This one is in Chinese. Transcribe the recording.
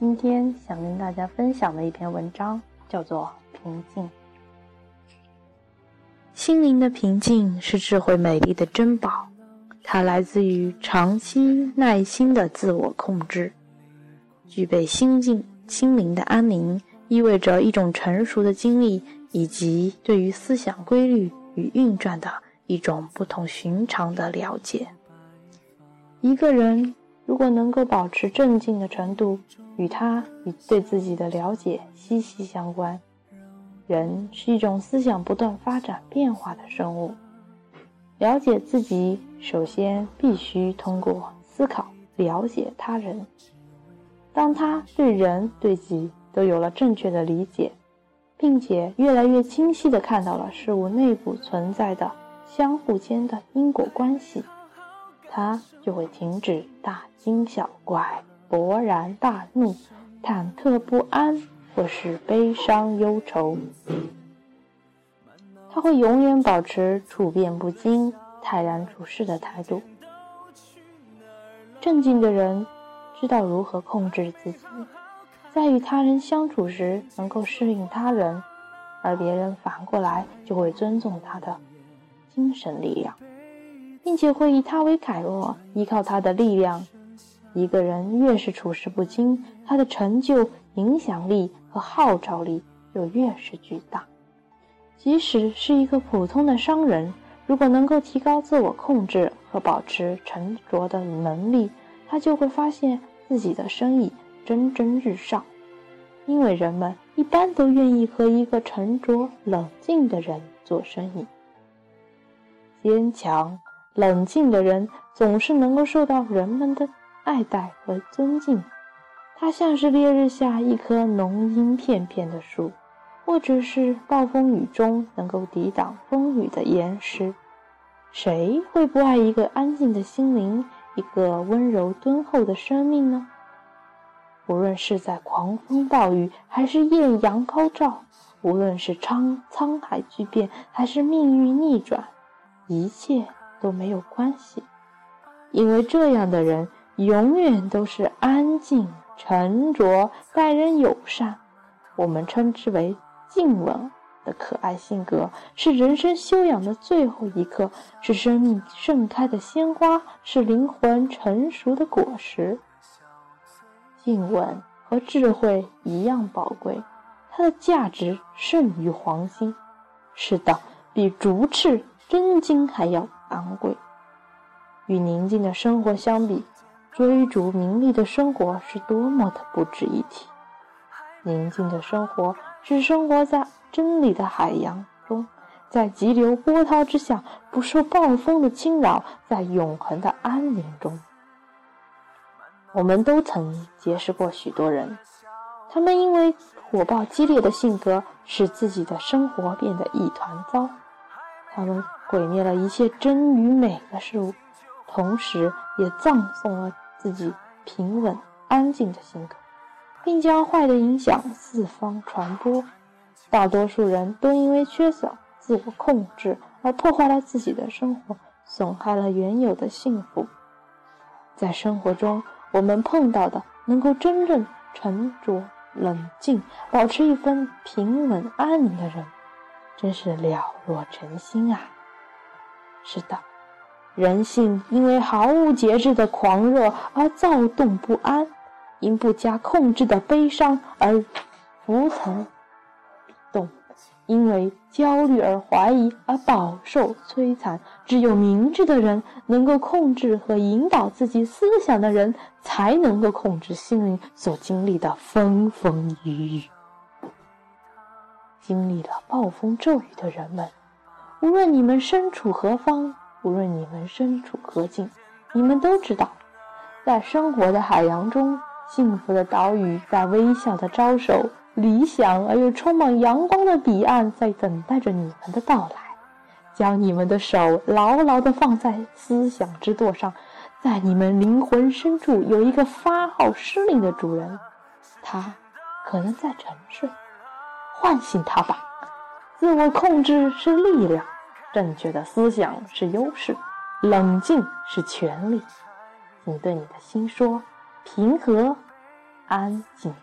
今天想跟大家分享的一篇文章叫做《平静》。心灵的平静是智慧美丽的珍宝，它来自于长期耐心的自我控制。具备心境、心灵的安宁，意味着一种成熟的经历，以及对于思想规律与运转的一种不同寻常的了解。一个人如果能够保持镇静的程度，与他与对自己的了解息息相关。人是一种思想不断发展变化的生物，了解自己首先必须通过思考了解他人。当他对人对己都有了正确的理解，并且越来越清晰地看到了事物内部存在的相互间的因果关系，他就会停止大惊小怪、勃然大怒、忐忑不安。或是悲伤忧愁，他会永远保持处变不惊、泰然处世的态度。镇静的人知道如何控制自己，在与他人相处时能够适应他人，而别人反过来就会尊重他的精神力量，并且会以他为楷模，依靠他的力量。一个人越是处事不惊，他的成就、影响力。和号召力就越是巨大。即使是一个普通的商人，如果能够提高自我控制和保持沉着的能力，他就会发现自己的生意蒸蒸日上。因为人们一般都愿意和一个沉着冷静的人做生意。坚强冷静的人总是能够受到人们的爱戴和尊敬。它像是烈日下一棵浓荫片片的树，或者是暴风雨中能够抵挡风雨的岩石。谁会不爱一个安静的心灵，一个温柔敦厚的生命呢？无论是在狂风暴雨，还是艳阳高照；无论是沧沧海巨变，还是命运逆转，一切都没有关系，因为这样的人永远都是安静。沉着待人友善，我们称之为静稳的可爱性格，是人生修养的最后一刻，是生命盛开的鲜花，是灵魂成熟的果实。静稳和智慧一样宝贵，它的价值胜于黄金。是的，比竹翅、真金还要昂贵。与宁静的生活相比。追逐名利的生活是多么的不值一提！宁静的生活是生活在真理的海洋中，在急流波涛之下，不受暴风的侵扰，在永恒的安宁中。我们都曾结识过许多人，他们因为火爆激烈的性格，使自己的生活变得一团糟。他们毁灭了一切真与美的事物。同时，也葬送了自己平稳安静的性格，并将坏的影响四方传播。大多数人都因为缺少自我控制而破坏了自己的生活，损害了原有的幸福。在生活中，我们碰到的能够真正沉着冷静、保持一份平稳安宁的人，真是了若成心啊！是的。人性因为毫无节制的狂热而躁动不安，因不加控制的悲伤而浮沉动，因为焦虑而怀疑而饱受摧残。只有明智的人，能够控制和引导自己思想的人，才能够控制心灵所经历的风风雨雨。经历了暴风骤雨的人们，无论你们身处何方。无论你们身处何境，你们都知道，在生活的海洋中，幸福的岛屿在微笑的招手，理想而又充满阳光的彼岸在等待着你们的到来。将你们的手牢牢地放在思想之舵上，在你们灵魂深处有一个发号施令的主人，他可能在沉睡，唤醒他吧。自我控制是力量。正确的思想是优势，冷静是权利。你对你的心说：平和、安静。